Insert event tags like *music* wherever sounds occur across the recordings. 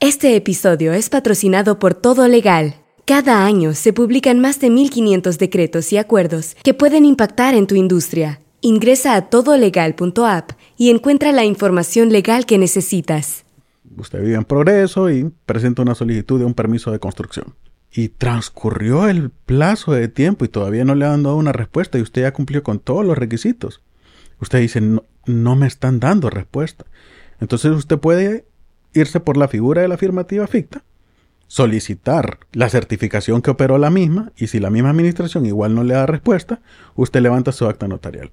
Este episodio es patrocinado por Todo Legal. Cada año se publican más de 1.500 decretos y acuerdos que pueden impactar en tu industria. Ingresa a todolegal.app y encuentra la información legal que necesitas. Usted vive en progreso y presenta una solicitud de un permiso de construcción. Y transcurrió el plazo de tiempo y todavía no le han dado una respuesta y usted ya cumplió con todos los requisitos. Usted dice, no, no me están dando respuesta. Entonces usted puede irse por la figura de la afirmativa ficta, solicitar la certificación que operó la misma y si la misma administración igual no le da respuesta, usted levanta su acta notarial.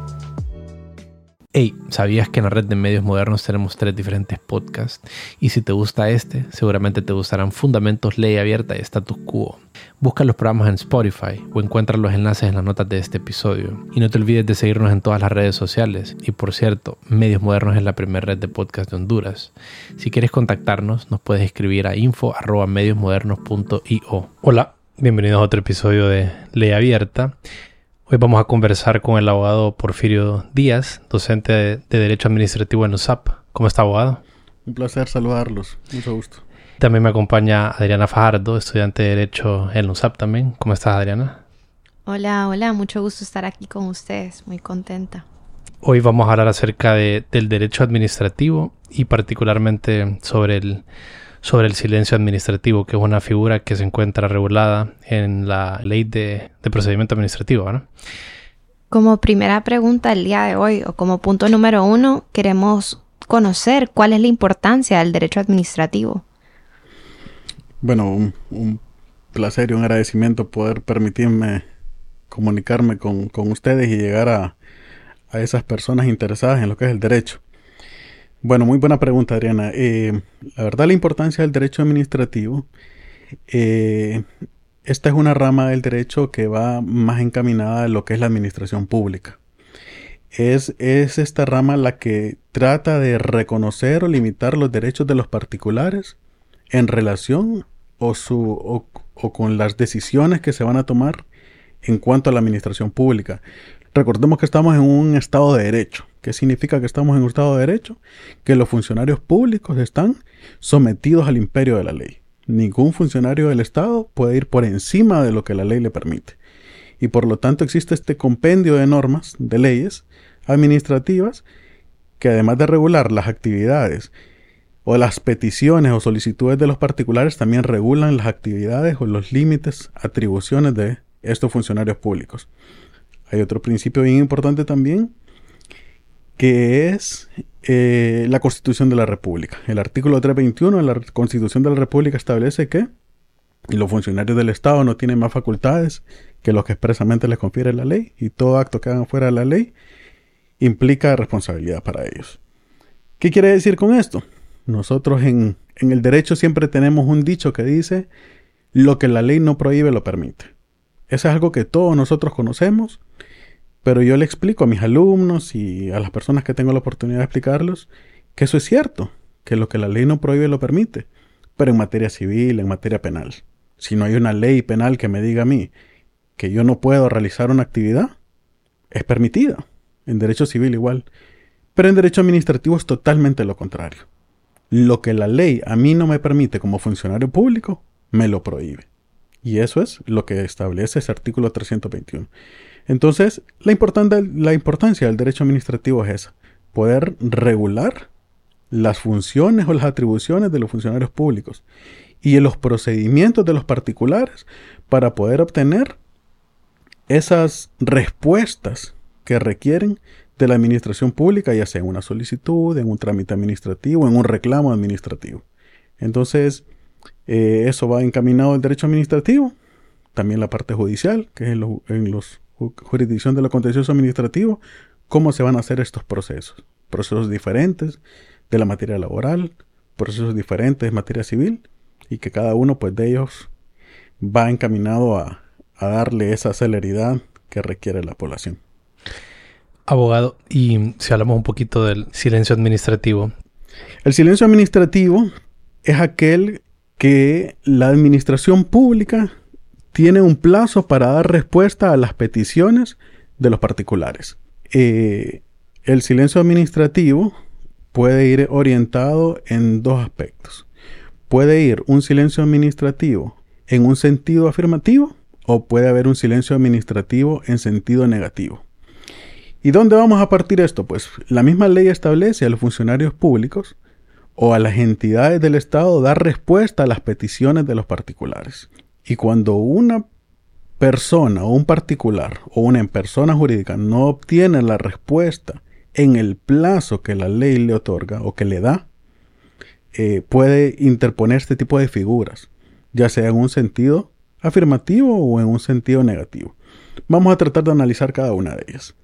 Hey, ¿sabías que en la red de medios modernos tenemos tres diferentes podcasts? Y si te gusta este, seguramente te gustarán Fundamentos, Ley Abierta y Status Quo. Busca los programas en Spotify o encuentra los enlaces en las notas de este episodio. Y no te olvides de seguirnos en todas las redes sociales. Y por cierto, Medios Modernos es la primera red de podcast de Honduras. Si quieres contactarnos, nos puedes escribir a info.mediosmodernos.io. Hola, bienvenidos a otro episodio de Ley Abierta. Hoy vamos a conversar con el abogado Porfirio Díaz, docente de, Derecho Administrativo en USAP. ¿Cómo está, abogado? Un placer saludarlos. Mucho gusto. También me acompaña Adriana Fajardo, estudiante de Derecho en USAP también. ¿Cómo estás, Adriana? Hola, hola. Mucho gusto estar aquí con ustedes. Muy contenta. Hoy vamos a hablar acerca del derecho administrativo y particularmente sobre el sobre el silencio administrativo, que es una figura que se encuentra regulada en la ley de, procedimiento administrativo. Como primera pregunta del día de hoy, o como punto número uno, queremos conocer cuál es la importancia del derecho administrativo. Bueno, un, placer y un agradecimiento poder permitirme comunicarme con, ustedes y llegar a, a esas personas interesadas en lo que es el derecho. Bueno, muy buena pregunta, Adriana. Eh, la verdad, la importancia del derecho administrativo, eh, esta es una rama del derecho que va más encaminada a lo que es la administración pública. Es, es esta rama la que trata de reconocer o limitar los derechos de los particulares en relación o, su, o con las decisiones que se van a tomar en cuanto a la administración pública. Recordemos que estamos en un estado de derecho. ¿Qué significa que estamos en un estado de derecho? Que los funcionarios públicos están sometidos al imperio de la ley. Ningún funcionario del Estado puede ir por encima de lo que la ley le permite. Y por lo tanto existe este compendio de normas, de leyes administrativas, que además de regular las actividades o las peticiones o solicitudes de los particulares, también regulan las actividades o los límites, atribuciones de estos funcionarios públicos. Hay otro principio bien importante también, que es eh, la Constitución de la República. El artículo 321 de la Constitución de la República establece que los funcionarios del Estado no tienen más facultades que los que expresamente les confiere la ley y todo acto que hagan fuera de la ley implica responsabilidad para ellos. ¿Qué quiere decir con esto? Nosotros en, en el derecho siempre tenemos un dicho que dice lo que la ley no prohíbe lo permite. Eso es algo que todos nosotros conocemos pero yo le explico a mis alumnos y a las personas que tengo la oportunidad de explicarlos que eso es cierto, que lo que la ley no prohíbe lo permite, pero en materia civil, en materia penal. Si no hay una ley penal que me diga a mí que yo no puedo realizar una actividad, es permitida. En derecho civil igual. Pero en derecho administrativo es totalmente lo contrario. Lo que la ley a mí no me permite como funcionario público, me lo prohíbe. Y eso es lo que establece ese artículo 321. Entonces, la, la importancia del derecho administrativo es esa, poder regular las funciones o las atribuciones de los funcionarios públicos y los procedimientos de los particulares para poder obtener esas respuestas que requieren de la administración pública, ya sea en una solicitud, en un trámite administrativo, en un reclamo administrativo. Entonces, eh, eso va encaminado al derecho administrativo, también la parte judicial, que es en los jurisdicción de lo contencioso administrativo, cómo se van a hacer estos procesos. Procesos diferentes de la materia laboral, procesos diferentes de materia civil, y que cada uno pues, de ellos va encaminado a, darle esa celeridad que requiere la población. Abogado, y si hablamos un poquito del silencio administrativo. El silencio administrativo es aquel que la administración pública tiene un plazo para dar respuesta a las peticiones de los particulares. Eh, el silencio administrativo puede ir orientado en dos aspectos. Puede ir un silencio administrativo en un sentido afirmativo o puede haber un silencio administrativo en sentido negativo. ¿Y dónde vamos a partir esto? Pues la misma ley establece a los funcionarios públicos o a las entidades del Estado dar respuesta a las peticiones de los particulares. Y cuando una persona o un particular o una persona jurídica no obtiene la respuesta en el plazo que la ley le otorga o que le da, eh, puede interponer este tipo de figuras, ya sea en un sentido afirmativo o en un sentido negativo. Vamos a tratar de analizar cada una de ellas.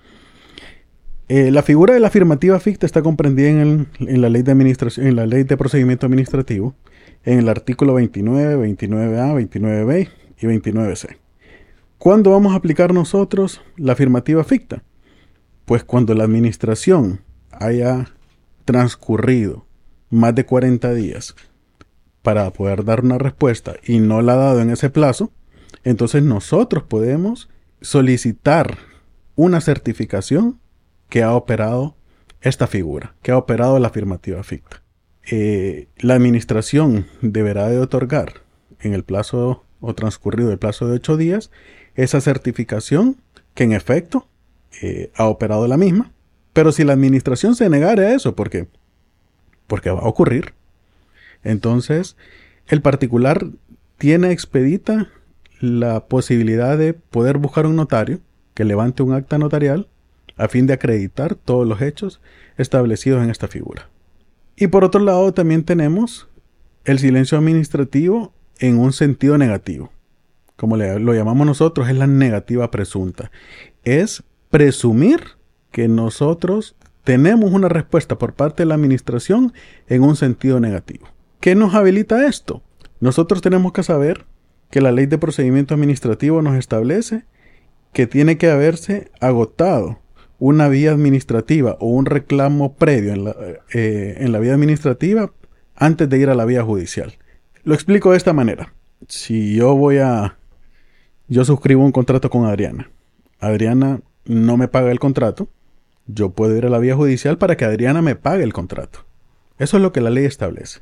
Eh, la figura de la afirmativa ficta está comprendida en, la ley de en la ley de procedimiento administrativo, en el artículo 29, 29A, 29B y 29C. ¿Cuándo vamos a aplicar nosotros la afirmativa ficta? Pues cuando la administración haya transcurrido más de 40 días para poder dar una respuesta y no la ha dado en ese plazo, entonces nosotros podemos solicitar una certificación que ha operado esta figura, que ha operado la afirmativa ficta. Eh, la administración deberá de otorgar en el plazo o transcurrido el plazo de ocho días esa certificación que en efecto eh, ha operado la misma. Pero si la administración se negara a eso, ¿por qué? Porque va a ocurrir. Entonces, el particular tiene expedita la posibilidad de poder buscar un notario que levante un acta notarial a fin de acreditar todos los hechos establecidos en esta figura. Y por otro lado también tenemos el silencio administrativo en un sentido negativo. Como lo llamamos nosotros, es la negativa presunta. Es presumir que nosotros tenemos una respuesta por parte de la administración en un sentido negativo. ¿Qué nos habilita esto? Nosotros tenemos que saber que la ley de procedimiento administrativo nos establece que tiene que haberse agotado una vía administrativa o un reclamo previo en la, eh, en la vía administrativa antes de ir a la vía judicial. Lo explico de esta manera. Si yo voy a... Yo suscribo un contrato con Adriana. Adriana no me paga el contrato. Yo puedo ir a la vía judicial para que Adriana me pague el contrato. Eso es lo que la ley establece.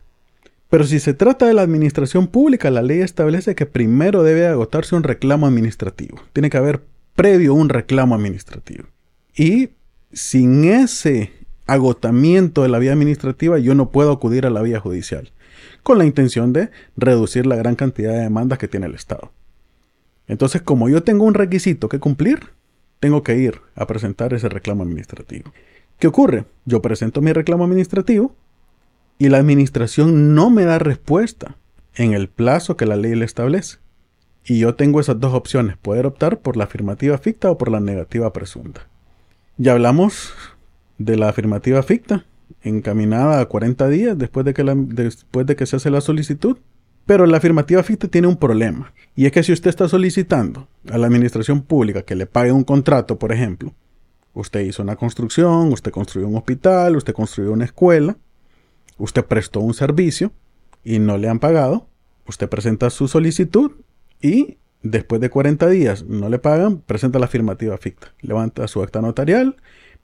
Pero si se trata de la administración pública, la ley establece que primero debe agotarse un reclamo administrativo. Tiene que haber previo un reclamo administrativo. Y sin ese agotamiento de la vía administrativa yo no puedo acudir a la vía judicial, con la intención de reducir la gran cantidad de demandas que tiene el Estado. Entonces, como yo tengo un requisito que cumplir, tengo que ir a presentar ese reclamo administrativo. ¿Qué ocurre? Yo presento mi reclamo administrativo y la administración no me da respuesta en el plazo que la ley le establece. Y yo tengo esas dos opciones, poder optar por la afirmativa ficta o por la negativa presunta. Ya hablamos de la afirmativa ficta, encaminada a 40 días después de que, después de que se hace la solicitud. Pero la afirmativa ficta tiene un problema, y es que si usted está solicitando a la administración pública que le pague un contrato, por ejemplo, usted hizo una construcción, usted construyó un hospital, usted construyó una escuela, usted prestó un servicio y no le han pagado, usted presenta su solicitud y Después de 40 días no le pagan, presenta la afirmativa ficta, levanta su acta notarial,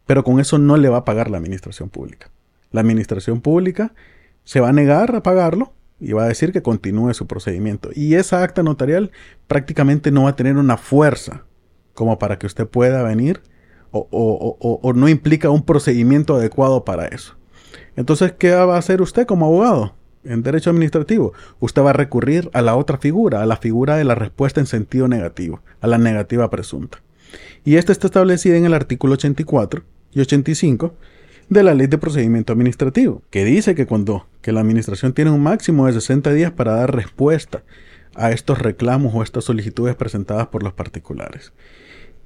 pero con eso no le va a pagar la administración pública. La administración pública se va a negar a pagarlo y va a decir que continúe su procedimiento. Y esa acta notarial prácticamente no va a tener una fuerza como para que usted pueda venir o, o no implica un procedimiento adecuado para eso. Entonces, ¿qué va a hacer usted como abogado? En derecho administrativo, usted va a recurrir a la otra figura, a la figura de la respuesta en sentido negativo, a la negativa presunta. Y esta está establecida en el artículo 84 y 85 de la Ley de Procedimiento Administrativo, que dice que cuando que la administración tiene un máximo de 60 días para dar respuesta a estos reclamos o estas solicitudes presentadas por los particulares.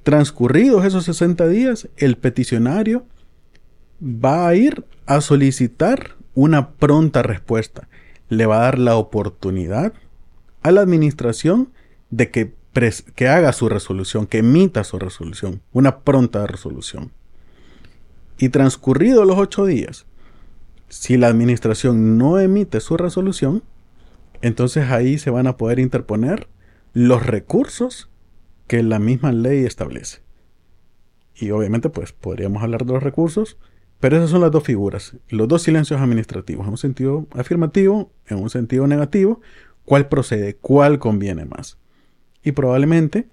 Transcurridos esos 60 días, el peticionario va a ir a solicitar una pronta respuesta. Le va a dar la oportunidad a la administración de que que haga su resolución, que emita su resolución, una pronta resolución. Y transcurridos los ocho días, si la administración no emite su resolución, entonces ahí se van a poder interponer los recursos que la misma ley establece. Y obviamente pues podríamos hablar de los recursos, pero esas son las dos figuras, los dos silencios administrativos, en un sentido afirmativo, en un sentido negativo, cuál procede, cuál conviene más. Y probablemente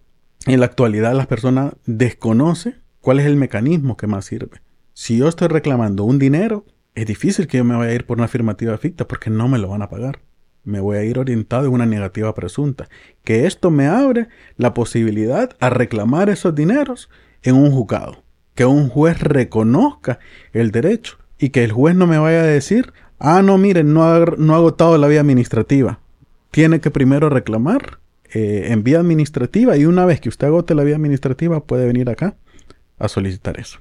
en la actualidad la persona desconoce cuál es el mecanismo que más sirve. Si yo estoy reclamando un dinero, es difícil que yo me vaya a ir por una afirmativa ficta porque no me lo van a pagar. Me voy a ir orientado en una negativa presunta. Que esto me abre la posibilidad a reclamar esos dineros en un juzgado. Que un juez reconozca el derecho y que el juez no me vaya a decir, ah, no, miren, no ha, no ha agotado la vía administrativa. Tiene que primero reclamar eh, en vía administrativa y una vez que usted agote la vía administrativa puede venir acá a solicitar eso.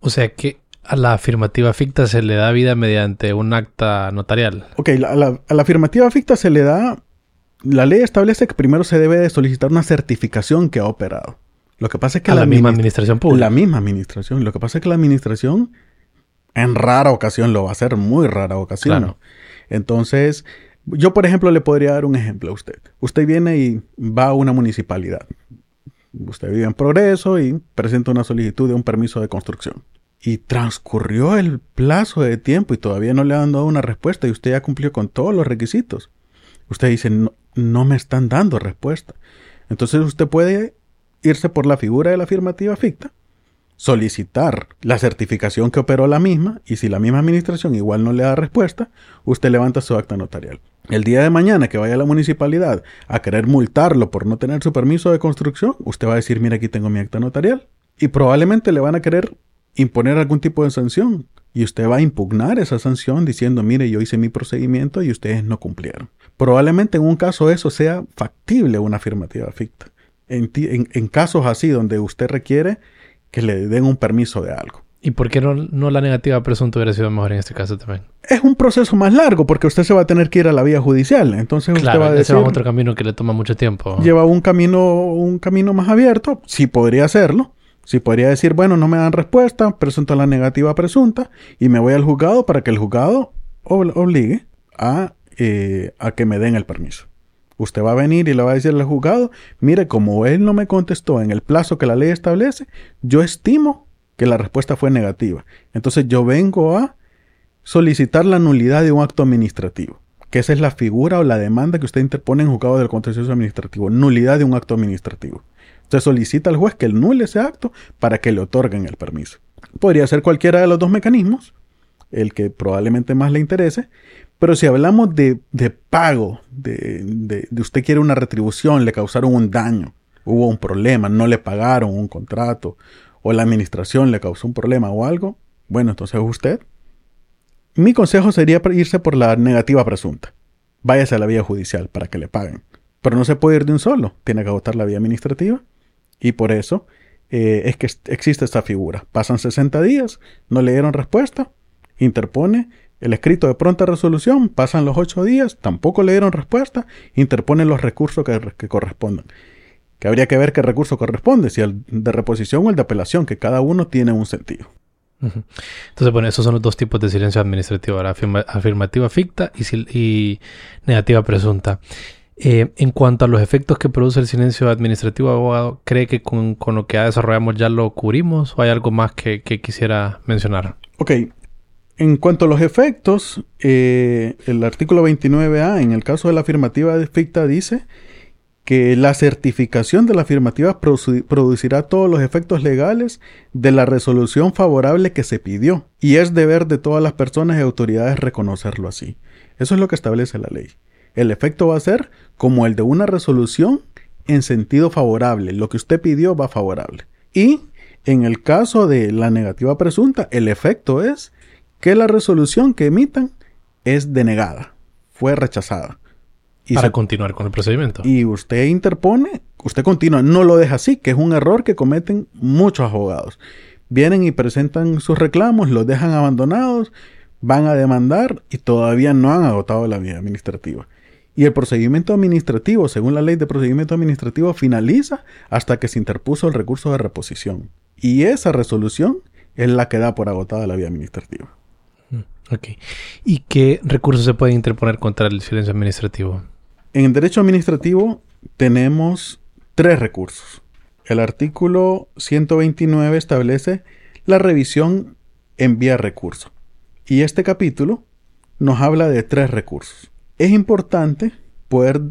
O sea que a la afirmativa ficta se le da vida mediante un acta notarial. Ok, a la afirmativa ficta se le da... La ley establece que primero se debe de solicitar una certificación que ha operado. Lo que pasa es que la, misma administración pública. La misma administración. Lo que pasa es que la administración en rara ocasión lo va a hacer, muy rara ocasión. Claro. Entonces, yo por ejemplo le podría dar un ejemplo a usted. Usted viene y va a una municipalidad. Usted vive en progreso y presenta una solicitud de un permiso de construcción y transcurrió el plazo de tiempo y todavía no le han dado una respuesta y usted ya cumplió con todos los requisitos. Usted dice, no, me están dando respuesta. Entonces usted puede irse por la figura de la afirmativa ficta, solicitar la certificación que operó la misma y si la misma administración igual no le da respuesta, usted levanta su acta notarial. El día de mañana que vaya a la municipalidad a querer multarlo por no tener su permiso de construcción, usted va a decir, mira aquí tengo mi acta notarial. Y probablemente le van a querer imponer algún tipo de sanción. Y usted va a impugnar esa sanción diciendo, mire, yo hice mi procedimiento y ustedes no cumplieron. Probablemente en un caso eso sea factible una afirmativa ficta. En, en, casos así donde usted requiere que le den un permiso de algo. ¿Y por qué no, no la negativa presunta hubiera sido mejor en este caso también? Es un proceso más largo porque usted se va a tener que ir a la vía judicial. Entonces usted va a decir... Ese otro camino que le toma mucho tiempo. Lleva un camino, un camino más abierto. Sí podría hacerlo si podría decir, bueno, no me dan respuesta, presento la negativa presunta y me voy al juzgado para que el juzgado obligue a, eh, a que me den el permiso. Usted va a venir y le va a decir al juzgado, mire, como él no me contestó en el plazo que la ley establece, yo estimo que la respuesta fue negativa. Entonces yo vengo a solicitar la nulidad de un acto administrativo, que esa es la figura o la demanda que usted interpone en juzgado del contencioso administrativo, nulidad de un acto administrativo. Usted solicita al juez que nule ese acto para que le otorguen el permiso. Podría ser cualquiera de los dos mecanismos, el que probablemente más le interese, pero si hablamos de, pago, de, de, usted quiere una retribución, le causaron un daño, hubo un problema, no le pagaron un contrato, o la administración le causó un problema o algo, bueno, entonces usted. Mi consejo sería irse por la negativa presunta. Váyase a la vía judicial para que le paguen. Pero no se puede ir de un solo, tiene que agotar la vía administrativa y por eso eh, es que existe esta figura. Pasan 60 días, no le dieron respuesta, interpone el escrito de pronta resolución, pasan los 8 días, tampoco le dieron respuesta, interpone los recursos que, correspondan. Que habría que ver qué recurso corresponde, si el de reposición o el de apelación, que cada uno tiene un sentido. Entonces, bueno, esos son los dos tipos de silencio administrativo, afirmativa ficta y, y negativa presunta. Eh, en cuanto a los efectos que produce el silencio administrativo, abogado, ¿cree que con, lo que desarrollamos ya lo cubrimos o hay algo más que, quisiera mencionar? Ok. En cuanto a los efectos, eh, el artículo 29A, en el caso de la afirmativa ficta, dice que la certificación de la afirmativa producirá todos los efectos legales de la resolución favorable que se pidió y es deber de todas las personas y autoridades reconocerlo así. Eso es lo que establece la ley el efecto va a ser como el de una resolución en sentido favorable. Lo que usted pidió va favorable. Y en el caso de la negativa presunta, el efecto es que la resolución que emitan es denegada, fue rechazada. Y Para continuar con el procedimiento. Y usted interpone, usted continúa, no lo deja así, que es un error que cometen muchos abogados. Vienen y presentan sus reclamos, los dejan abandonados, van a demandar y todavía no han agotado la vía administrativa. Y el procedimiento administrativo, según la ley de procedimiento administrativo, finaliza hasta que se interpuso el recurso de reposición. Y esa resolución es la que da por agotada la vía administrativa. Ok. ¿Y qué recursos se puede interponer contra el silencio administrativo? En el derecho administrativo tenemos tres recursos. El artículo 129 establece la revisión en vía recurso. Y este capítulo nos habla de tres recursos. Es importante poder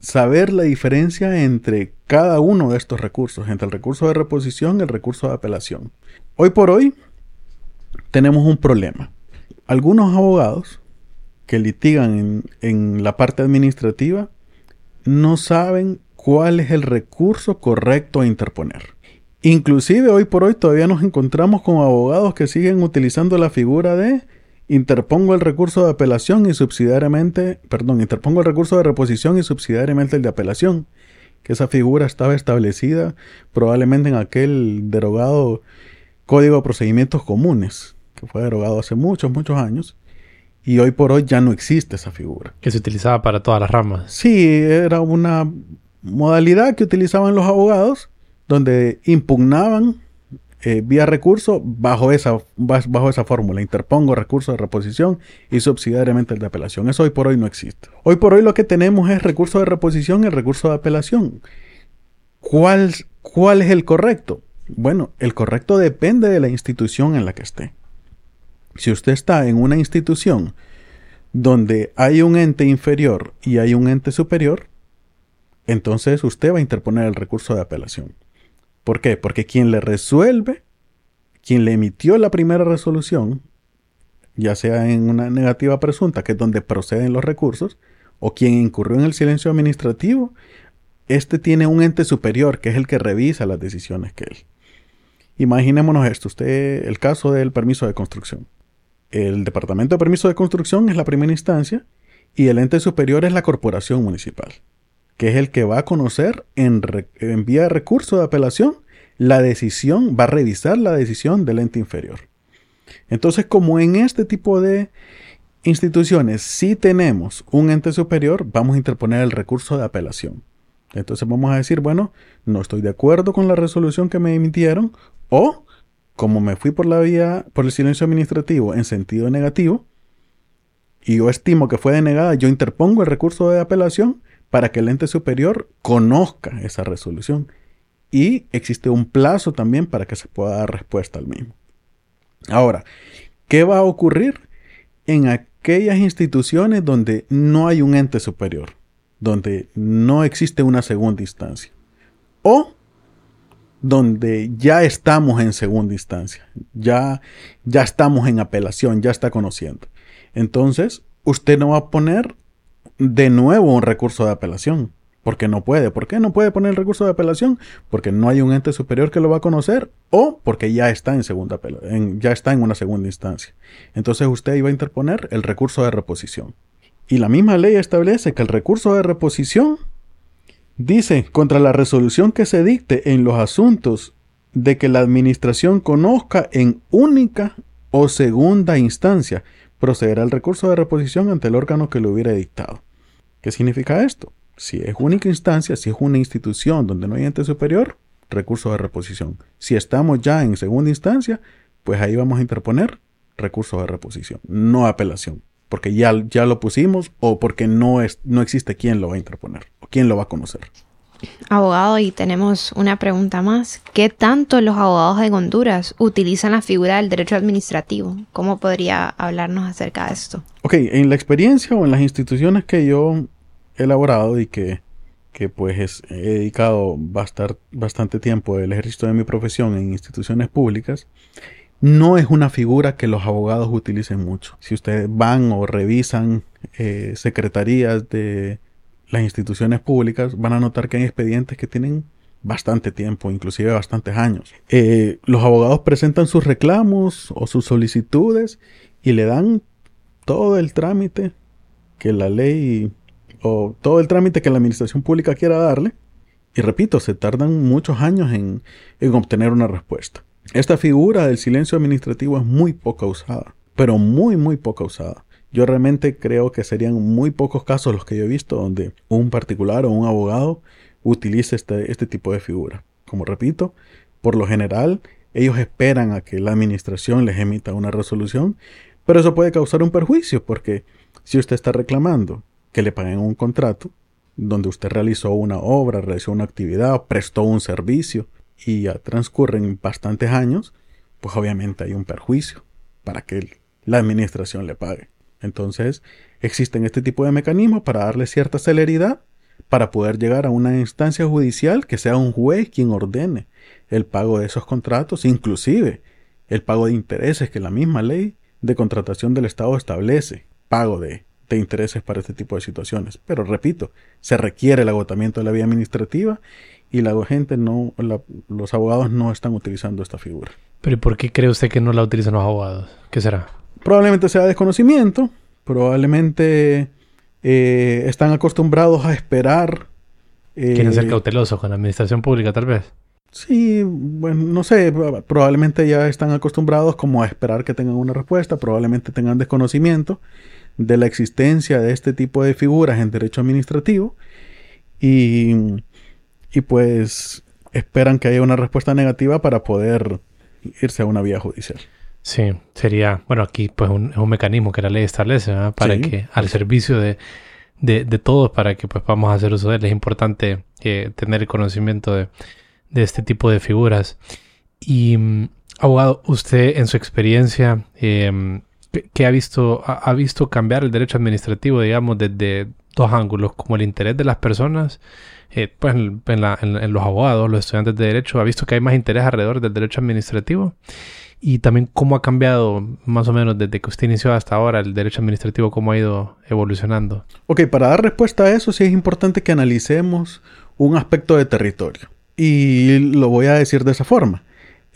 saber la diferencia entre cada uno de estos recursos, entre el recurso de reposición y el recurso de apelación. Hoy por hoy tenemos un problema. Algunos abogados que litigan en, la parte administrativa no saben cuál es el recurso correcto a interponer. Inclusive hoy por hoy todavía nos encontramos con abogados que siguen utilizando la figura de interpongo el recurso de apelación y subsidiariamente, perdón, interpongo el recurso de reposición y subsidiariamente el de apelación, que esa figura estaba establecida probablemente en aquel derogado Código de Procedimientos Comunes, que fue derogado hace muchos, muchos años, y hoy por hoy ya no existe esa figura. Que se utilizaba para todas las ramas. Sí, era una modalidad que utilizaban los abogados, donde impugnaban eh, vía recurso bajo esa, bajo esa fórmula. Interpongo recurso de reposición y subsidiariamente el de apelación. Eso hoy por hoy no existe. Hoy por hoy lo que tenemos es recurso de reposición y recurso de apelación. ¿Cuál, ¿Cuál es el correcto? Bueno, el correcto depende de la institución en la que esté. Si usted está en una institución donde hay un ente inferior y hay un ente superior, entonces usted va a interponer el recurso de apelación. ¿Por qué? Porque quien le resuelve, quien le emitió la primera resolución, ya sea en una negativa presunta, que es donde proceden los recursos, o quien incurrió en el silencio administrativo, este tiene un ente superior que es el que revisa las decisiones que él. Imaginémonos esto, usted, el caso del permiso de construcción. El Departamento de Permiso de Construcción es la primera instancia y el ente superior es la corporación municipal que es el que va a conocer en, vía de recurso de apelación la decisión, va a revisar la decisión del ente inferior. Entonces, como en este tipo de instituciones sí tenemos un ente superior, vamos a interponer el recurso de apelación. Entonces vamos a decir, bueno, no estoy de acuerdo con la resolución que me emitieron o como me fui por la vía por el silencio administrativo en sentido negativo y yo estimo que fue denegada, yo interpongo el recurso de apelación para que el ente superior conozca esa resolución. Y existe un plazo también para que se pueda dar respuesta al mismo. Ahora, ¿qué va a ocurrir en aquellas instituciones donde no hay un ente superior? Donde no existe una segunda instancia. O donde ya estamos en segunda instancia. Ya, ya estamos en apelación, ya está conociendo. Entonces, usted no va a poner de nuevo un recurso de apelación. Porque no puede. ¿Por qué no puede poner el recurso de apelación? Porque no hay un ente superior que lo va a conocer o porque ya está en segunda ya está en una segunda instancia. Entonces usted iba a interponer el recurso de reposición. Y la misma ley establece que el recurso de reposición dice contra la resolución que se dicte en los asuntos de que la administración conozca en única o segunda instancia procederá el recurso de reposición ante el órgano que lo hubiera dictado. ¿Qué significa esto? Si es única instancia, si es una institución donde no hay ente superior, recurso de reposición. Si estamos ya en segunda instancia, pues ahí vamos a interponer recurso de reposición, no apelación, porque ya, ya lo pusimos o porque no, es, no existe quien lo va a interponer o quien lo va a conocer. Abogado, y tenemos una pregunta más. ¿Qué tanto los abogados de Honduras utilizan la figura del derecho administrativo? ¿Cómo podría hablarnos acerca de esto? Ok, en la experiencia o en las instituciones que yo he elaborado y que, que pues he dedicado bastante tiempo del ejercicio de mi profesión en instituciones públicas, no es una figura que los abogados utilicen mucho. Si ustedes van o revisan eh, secretarías de las instituciones públicas, van a notar que hay expedientes que tienen bastante tiempo, inclusive bastantes años. Eh, los abogados presentan sus reclamos o sus solicitudes y le dan todo el trámite que la ley o todo el trámite que la administración pública quiera darle. Y repito, se tardan muchos años en, en obtener una respuesta. Esta figura del silencio administrativo es muy poca usada, pero muy, muy poca usada. Yo realmente creo que serían muy pocos casos los que yo he visto donde un particular o un abogado utilice este, este tipo de figura. Como repito, por lo general ellos esperan a que la administración les emita una resolución, pero eso puede causar un perjuicio porque si usted está reclamando que le paguen un contrato donde usted realizó una obra, realizó una actividad, prestó un servicio y ya transcurren bastantes años, pues obviamente hay un perjuicio para que la administración le pague. Entonces, existen este tipo de mecanismos para darle cierta celeridad para poder llegar a una instancia judicial que sea un juez quien ordene el pago de esos contratos, inclusive el pago de intereses que la misma ley de contratación del Estado establece, pago de, intereses para este tipo de situaciones. Pero repito, se requiere el agotamiento de la vía administrativa y la gente no, los abogados no están utilizando esta figura. Pero ¿y por qué cree usted que no la utilizan los abogados? ¿Qué será? Probablemente sea desconocimiento, probablemente eh, están acostumbrados a esperar. Eh, Quieren ser cautelosos con la administración pública, tal vez. Sí, bueno, no sé, probablemente ya están acostumbrados como a esperar que tengan una respuesta, probablemente tengan desconocimiento de la existencia de este tipo de figuras en derecho administrativo y, y pues esperan que haya una respuesta negativa para poder irse a una vía judicial. Sí, sería, bueno, aquí pues un, un mecanismo que la ley establece, Para que al servicio de, de, de, todos, para que pues podamos hacer uso de él, es importante eh, tener el conocimiento de, de, este tipo de figuras. Y, mm, abogado, usted en su experiencia, eh, ¿qué, ha visto, ha, visto cambiar el derecho administrativo, digamos, desde dos ángulos, como el interés de las personas, eh, pues en, en los abogados, los estudiantes de derecho, ha visto que hay más interés alrededor del derecho administrativo y también cómo ha cambiado más o menos desde que usted inició hasta ahora el derecho administrativo, cómo ha ido evolucionando. Ok, para dar respuesta a eso sí es importante que analicemos un aspecto de territorio. Y lo voy a decir de esa forma.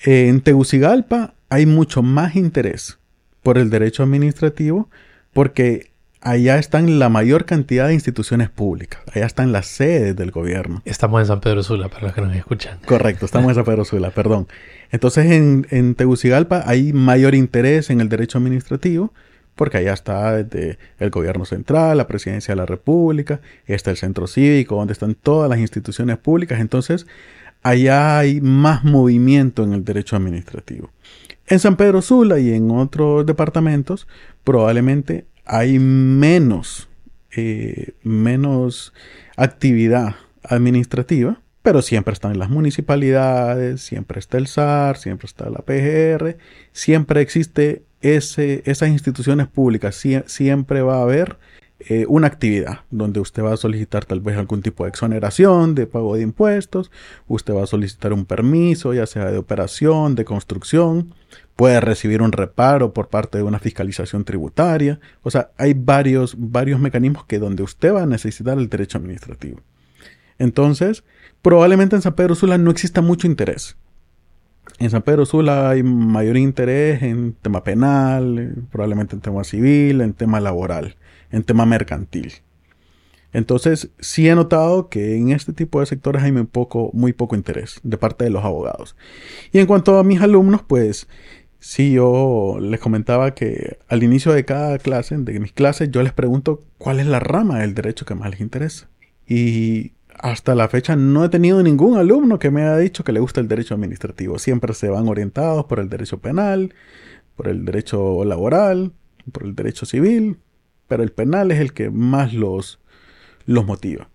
En Tegucigalpa hay mucho más interés por el derecho administrativo porque allá están la mayor cantidad de instituciones públicas. Allá están las sedes del gobierno. Estamos en San Pedro Sula, para los que nos escuchan. Correcto, estamos en San Pedro Sula, *laughs* perdón. Entonces en, en, Tegucigalpa hay mayor interés en el derecho administrativo porque allá está el gobierno central, la presidencia de la república, está el centro cívico, donde están todas las instituciones públicas. Entonces allá hay más movimiento en el derecho administrativo. En San Pedro Sula y en otros departamentos probablemente hay menos, eh, menos actividad administrativa, pero siempre están las municipalidades, siempre está el SAR, siempre está la PGR, siempre existe ese, esas instituciones públicas, siempre va a haber eh, una actividad donde usted va a solicitar tal vez algún tipo de exoneración de pago de impuestos, usted va a solicitar un permiso, ya sea de operación, de construcción, puede recibir un reparo por parte de una fiscalización tributaria. O sea, hay varios, varios mecanismos que donde usted va a necesitar el derecho administrativo. Entonces, probablemente en San Pedro Sula no exista mucho interés. En San Pedro Sula hay mayor interés en tema penal, probablemente en tema civil, en tema laboral, en tema mercantil. Entonces, sí he notado que en este tipo de sectores hay muy poco, interés de parte de los abogados. Y en cuanto a mis alumnos, pues Sí, yo les comentaba que al inicio de cada clase, de mis clases, yo les pregunto cuál es la rama del derecho que más les interesa. Y hasta la fecha no he tenido ningún alumno que me haya dicho que le gusta el derecho administrativo. Siempre se van orientados por el derecho penal, por el derecho laboral, por el derecho civil, pero el penal es el que más los, los motiva.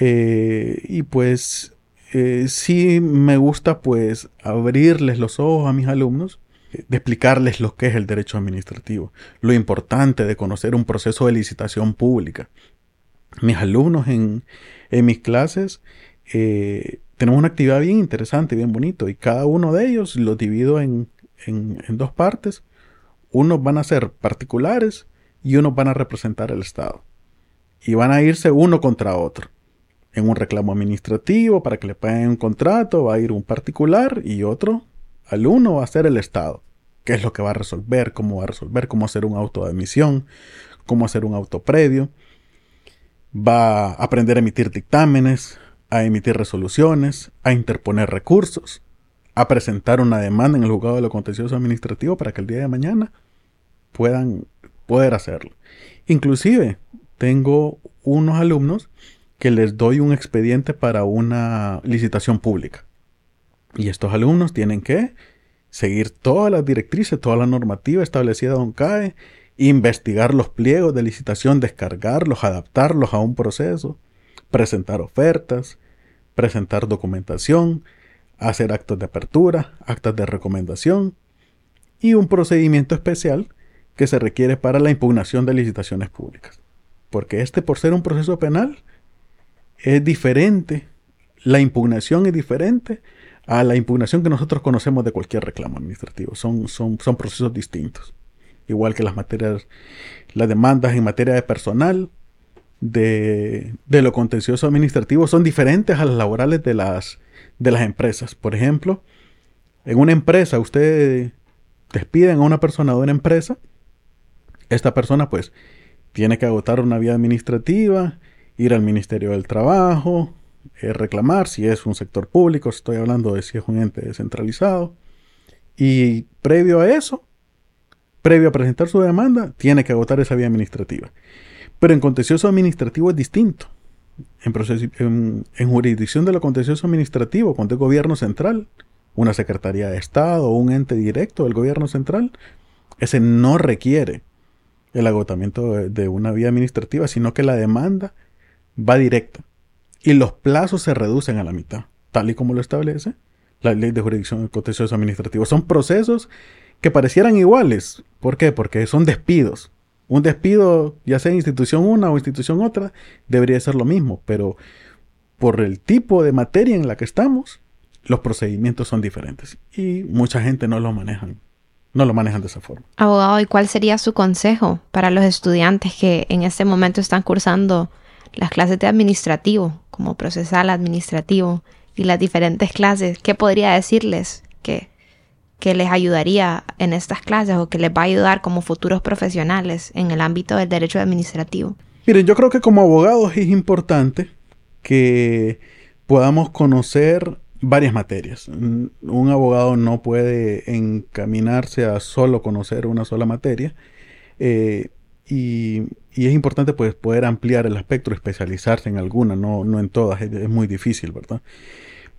Eh, y pues eh, sí me gusta pues abrirles los ojos a mis alumnos de explicarles lo que es el derecho administrativo, lo importante de conocer un proceso de licitación pública. Mis alumnos en, en mis clases eh, tenemos una actividad bien interesante, bien bonito, y cada uno de ellos lo divido en, en dos partes. Unos van a ser particulares y unos van a representar el Estado. Y van a irse uno contra otro. En un reclamo administrativo para que le paguen un contrato va a ir un particular y otro al uno va a ser el Estado. ¿Qué es lo que va a resolver? ¿Cómo va a resolver? ¿Cómo hacer un auto de? ¿Cómo hacer un auto previo? Va a aprender a emitir dictámenes, a emitir resoluciones, a interponer recursos, a presentar una demanda en el juzgado de lo contencioso administrativo para que el día de mañana puedan poder hacerlo. Inclusive tengo unos alumnos que les doy un expediente para una licitación pública. Y estos alumnos tienen que seguir todas las directrices, toda la normativa establecida en CAE, investigar los pliegos de licitación, descargarlos, adaptarlos a un proceso, presentar ofertas, presentar documentación, hacer actos de apertura, actas de recomendación y un procedimiento especial que se requiere para la impugnación de licitaciones públicas. Porque este, por ser un proceso penal, es diferente, la impugnación es diferente a la impugnación que nosotros conocemos de cualquier reclamo administrativo. Son, son, son procesos distintos. Igual que las materias, las demandas en materia de personal, de, de, lo contencioso administrativo, son diferentes a las laborales de las, de las empresas. Por ejemplo, en una empresa, usted despiden a una persona de una empresa, esta persona pues tiene que agotar una vía administrativa, ir al Ministerio del Trabajo, eh, reclamar si es un sector público, estoy hablando de si es un ente descentralizado. Y previo a eso, previo a presentar su demanda, tiene que agotar esa vía administrativa. Pero en contencioso administrativo es distinto. En, en, jurisdicción de lo contencioso administrativo, cuando es gobierno central, una secretaría de Estado o un ente directo del gobierno central, ese no requiere el agotamiento de una vía administrativa, sino que la demanda va directa y los plazos se reducen a la mitad, tal y como lo establece la ley de jurisdicción contencioso administrativo. Son procesos que parecieran iguales. ¿Por qué? Porque son despidos. Un despido, ya sea institución una o institución otra, debería ser lo mismo, pero por el tipo de materia en la que estamos, los procedimientos son diferentes y mucha gente no lo manejan. No lo manejan de esa forma. Abogado, ¿y cuál sería su consejo para los estudiantes que en este momento están cursando las clases de administrativo, como procesal administrativo, y las diferentes clases, ¿qué podría decirles que, que les ayudaría en estas clases o que les va a ayudar como futuros profesionales en el ámbito del derecho administrativo? Miren, yo creo que como abogados es importante que podamos conocer varias materias. Un abogado no puede encaminarse a solo conocer una sola materia. Eh, y, es importante pues poder ampliar el espectro, especializarse en alguna, no, no en todas, es, muy difícil, ¿verdad?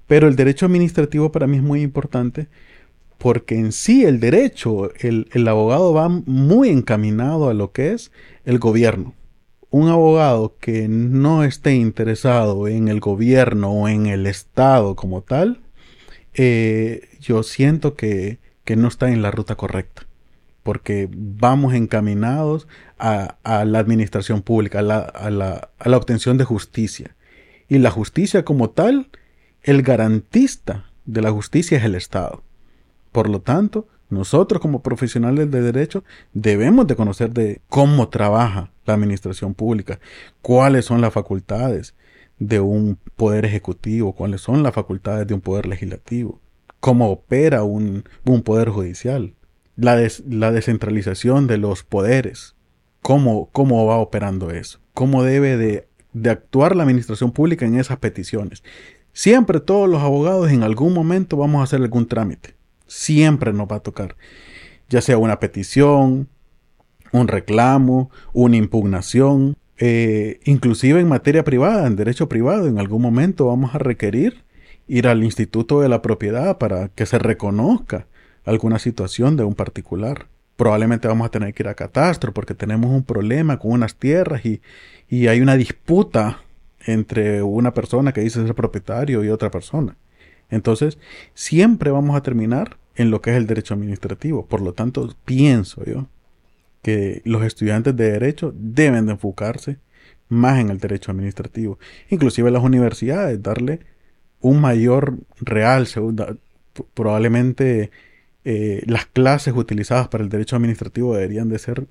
Pero el derecho administrativo para mí es muy importante porque en sí el derecho, el, el abogado va muy encaminado a lo que es el gobierno. Un abogado que no esté interesado en el gobierno o en el Estado como tal, eh, yo siento que, que no está en la ruta correcta porque vamos encaminados a, la administración pública, a la, a, la, a la, obtención de justicia. Y la justicia como tal, el garantista de la justicia es el Estado. Por lo tanto, nosotros como profesionales de derecho debemos de conocer de cómo trabaja la administración pública, cuáles son las facultades de un poder ejecutivo, cuáles son las facultades de un poder legislativo, cómo opera un, un poder judicial la, la descentralización de los poderes. ¿Cómo, ¿Cómo va operando eso? ¿Cómo debe de, de actuar la administración pública en esas peticiones? Siempre todos los abogados en algún momento vamos a hacer algún trámite. Siempre nos va a tocar. Ya sea una petición, un reclamo, una impugnación, eh, inclusive en materia privada, en derecho privado, en algún momento vamos a requerir ir al Instituto de la Propiedad para que se reconozca alguna situación de un particular. Probablemente vamos a tener que ir a catastro porque tenemos un problema con unas tierras y, y hay una disputa entre una persona que dice ser propietario y otra persona. Entonces, siempre vamos a terminar en lo que es el derecho administrativo. Por lo tanto, pienso yo que los estudiantes de derecho deben de enfocarse más en el derecho administrativo. Inclusive las universidades, darle un mayor realce, probablemente eh, las clases utilizadas para el derecho administrativo deberían de ser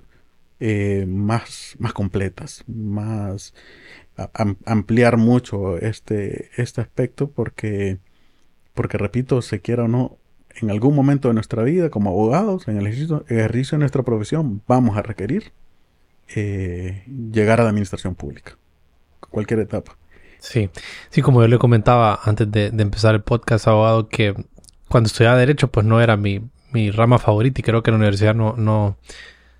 eh, más, más completas, más ampliar mucho este, este aspecto porque, porque, repito, se quiera o no, en algún momento de nuestra vida como abogados, en el ejercicio, de nuestra profesión, vamos a requerir eh, llegar a la administración pública, cualquier etapa. Sí, sí, como yo le comentaba antes de, empezar el podcast, abogado, que cuando estudiaba Derecho, pues no era mi, mi rama favorita y creo que en la universidad no, no,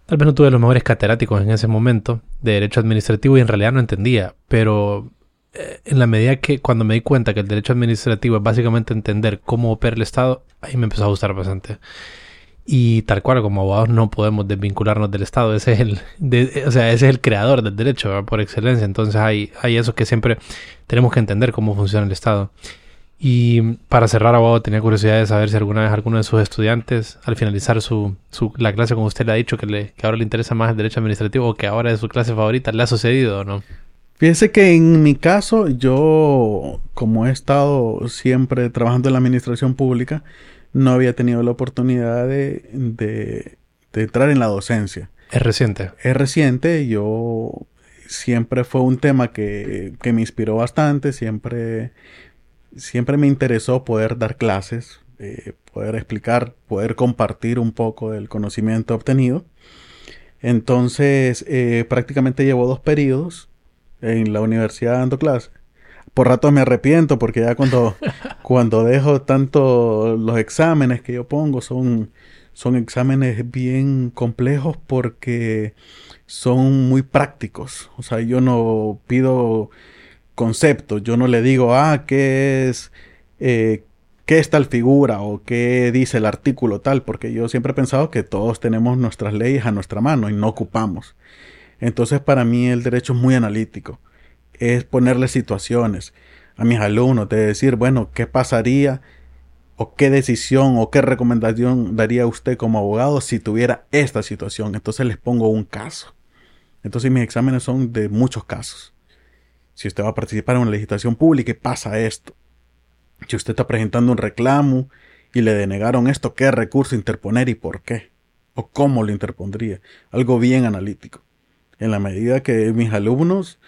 Tal vez no tuve los mejores catedráticos en ese momento de derecho administrativo y en realidad no entendía, pero en la medida que cuando me di cuenta que el derecho administrativo es básicamente entender cómo opera el Estado, ahí me empezó a gustar bastante. Y tal cual, como abogados no podemos desvincularnos del Estado. Ese es el, o sea, ese es el creador del derecho por excelencia. Entonces hay, hay eso que siempre tenemos que entender cómo funciona el Estado. Y para cerrar, abogado, tenía curiosidad de saber si alguna vez alguno de sus estudiantes, al finalizar su, su la clase, como usted le ha dicho, que, le, que ahora le interesa más el derecho administrativo o que ahora es su clase favorita, ¿le ha sucedido o no? Fíjese que en mi caso, yo, como he estado siempre trabajando en la administración pública, no había tenido la oportunidad de, de, entrar en la docencia. Es reciente. Es reciente, yo siempre fue un tema que, que me inspiró bastante, siempre, siempre me interesó poder dar clases, eh, poder explicar, poder compartir un poco del conocimiento obtenido. Entonces, eh, prácticamente llevo dos periodos en la universidad dando clases por rato me arrepiento porque ya cuando, *laughs* cuando dejo tanto los exámenes que yo pongo son, son exámenes bien complejos porque son muy prácticos. O sea, yo no pido conceptos, yo no le digo, ah, ¿qué es, eh, qué es tal figura o qué dice el artículo tal? Porque yo siempre he pensado que todos tenemos nuestras leyes a nuestra mano y no ocupamos. Entonces para mí el derecho es muy analítico es ponerle situaciones a mis alumnos, de decir, bueno, ¿qué pasaría o qué decisión o qué recomendación daría usted como abogado si tuviera esta situación? Entonces les pongo un caso. Entonces mis exámenes son de muchos casos. Si usted va a participar en una legislación pública y pasa esto. Si usted está presentando un reclamo y le denegaron esto, ¿qué recurso interponer y por qué? ¿O cómo lo interpondría? Algo bien analítico. En la medida que mis alumnos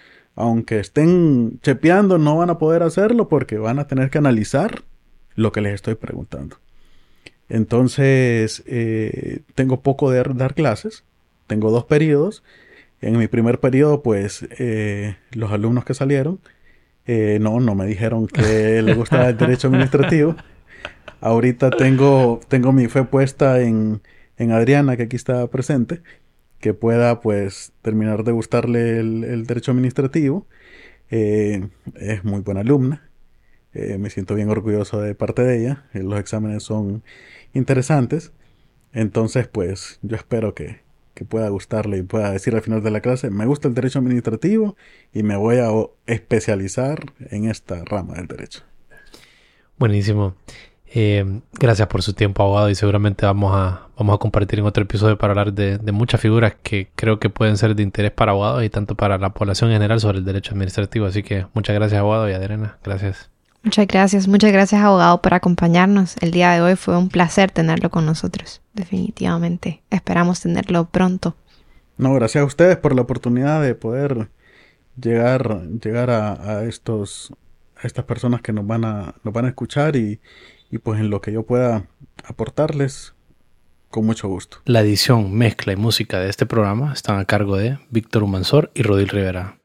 aunque estén chepeando, no van a poder hacerlo porque van a tener que analizar lo que les estoy preguntando. Entonces, eh, tengo poco de dar clases, tengo dos periodos. En mi primer periodo, pues, eh, los alumnos que salieron, eh, no, no me dijeron que *laughs* les gustaba el derecho administrativo. Ahorita tengo, tengo mi fe puesta en, en Adriana, que aquí está presente, que pueda pues terminar de gustarle el, derecho administrativo. Eh, es muy buena alumna. Eh, me siento bien orgulloso de parte de ella. Eh, los exámenes son interesantes. Entonces, pues yo espero que, que, pueda gustarle y pueda decir al final de la clase, me gusta el derecho administrativo y me voy a especializar en esta rama del derecho. Buenísimo. Eh, gracias por su tiempo, abogado, y seguramente vamos a, vamos a compartir en otro episodio para hablar de, muchas figuras que creo que pueden ser de interés para abogados y tanto para la población en general sobre el derecho administrativo. Así que muchas gracias, abogado, y Adriana, gracias. Muchas gracias, muchas gracias, abogado, por acompañarnos. El día de hoy fue un placer tenerlo con nosotros, definitivamente. Esperamos tenerlo pronto. No, gracias a ustedes por la oportunidad de poder llegar, llegar a, a estos a estas personas que nos van a, nos van a escuchar y, y pues en lo que yo pueda aportarles, con mucho gusto. La edición, mezcla y música de este programa están a cargo de Víctor Humansor y Rodil Rivera.